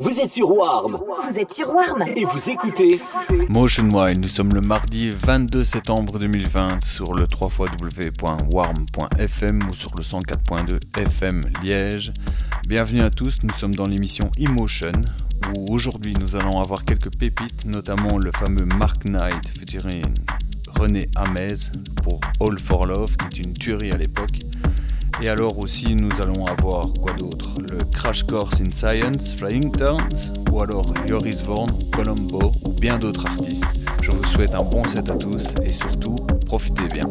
Vous êtes sur Warm. Vous êtes sur Warm. Et vous écoutez Motion Wine. Nous sommes le mardi 22 septembre 2020 sur le 3 warm.fm ou sur le 104.2 FM Liège. Bienvenue à tous, nous sommes dans l'émission Emotion où aujourd'hui nous allons avoir quelques pépites, notamment le fameux Mark Knight featuring René Hamez pour All for Love qui est une tuerie à l'époque. Et alors aussi nous allons avoir quoi d'autre? Le Crash Course in Science, Flying Turns, ou alors Joris Vorn, Colombo, ou bien d'autres artistes. Je vous souhaite un bon set à tous et surtout, profitez bien.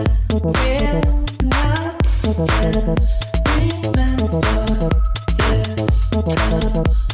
Remember this time.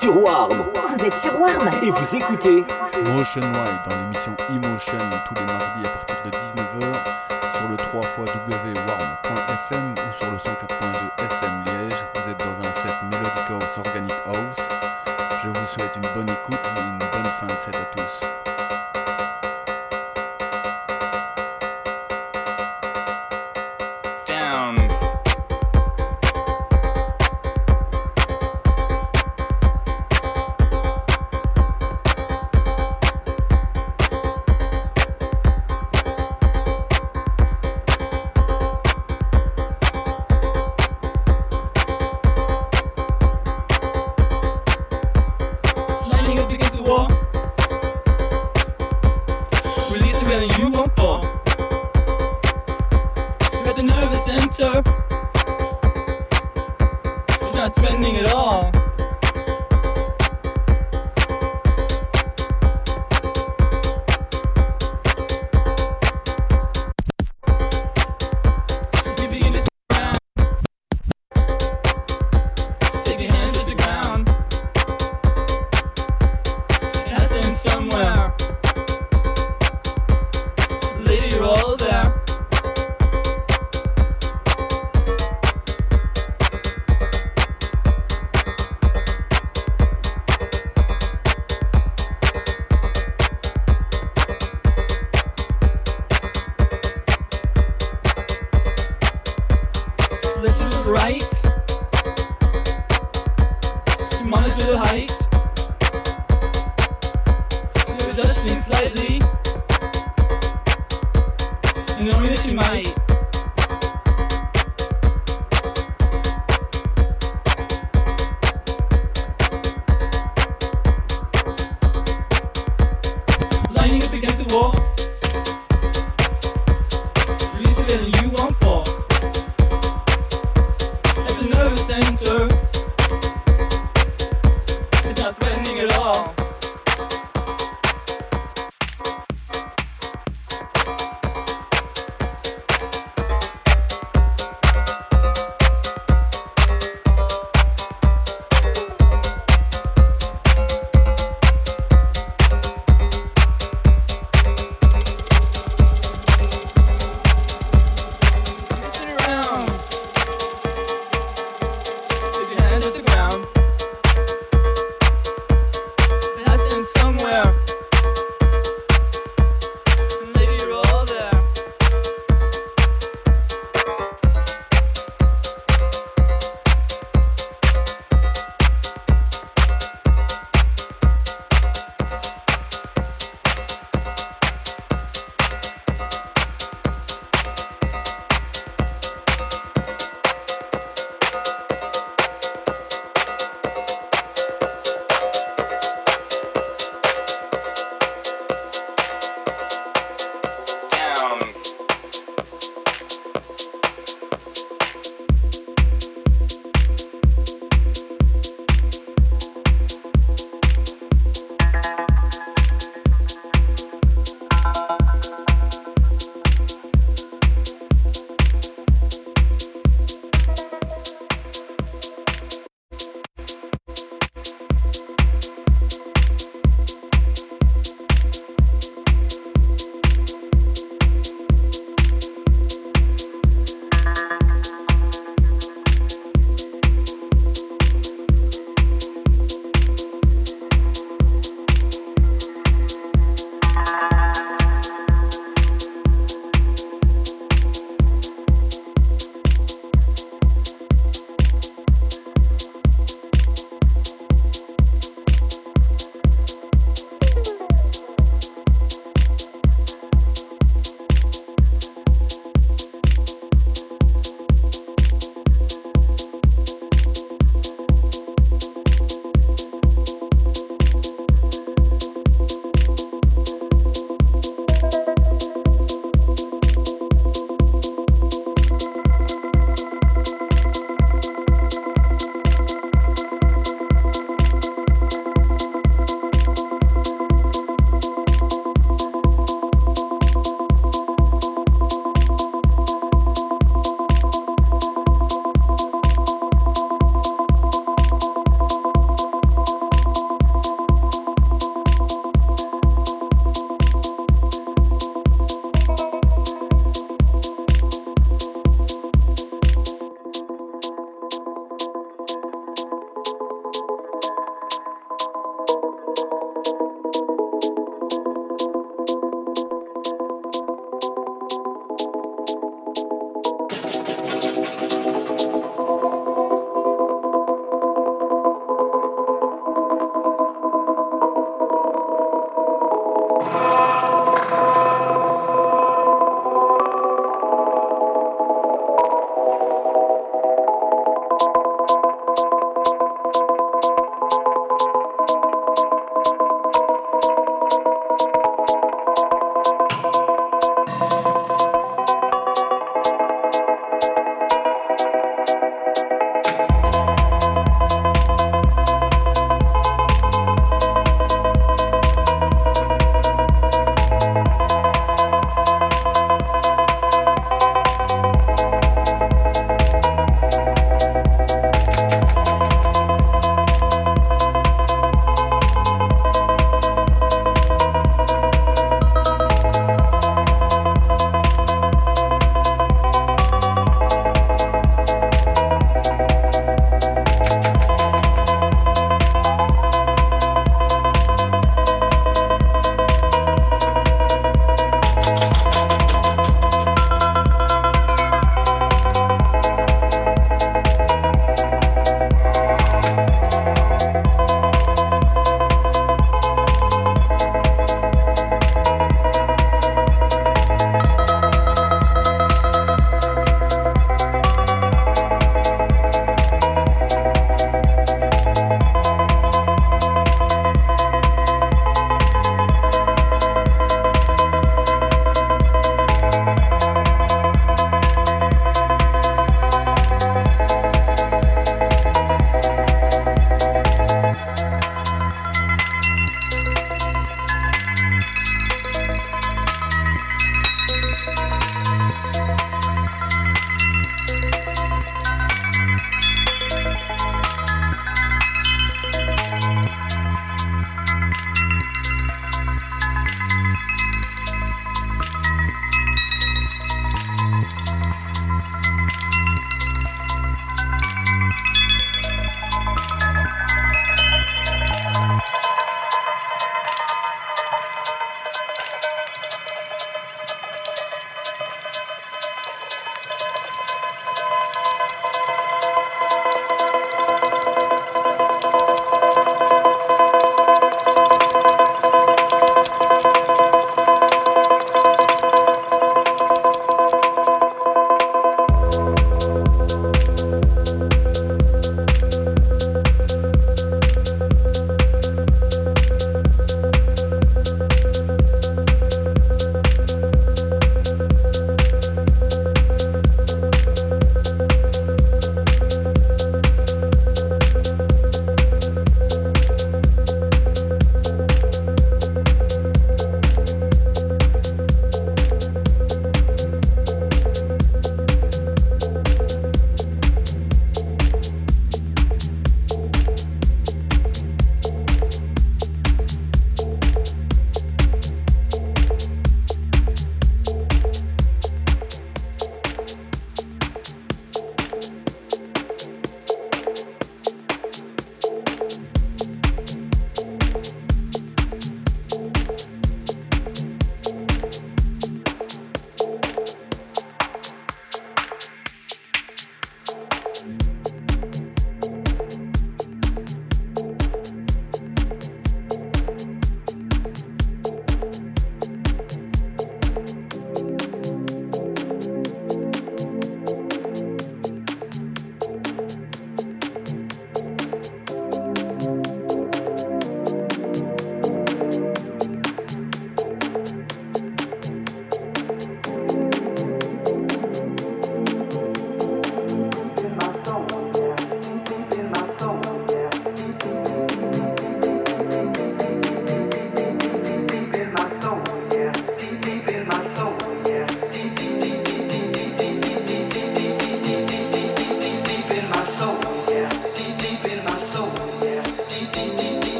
Sur Warm. Vous êtes sur Warm. Et vous écoutez Motion Wide dans l'émission Emotion tous les mardis à partir de 19h sur le 3 warm.fm ou sur le 104.2 FM Liège. Vous êtes dans un set Melodic House Organic House. Je vous souhaite une bonne écoute et une bonne fin de set à tous. right?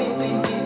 ding, ding, ding.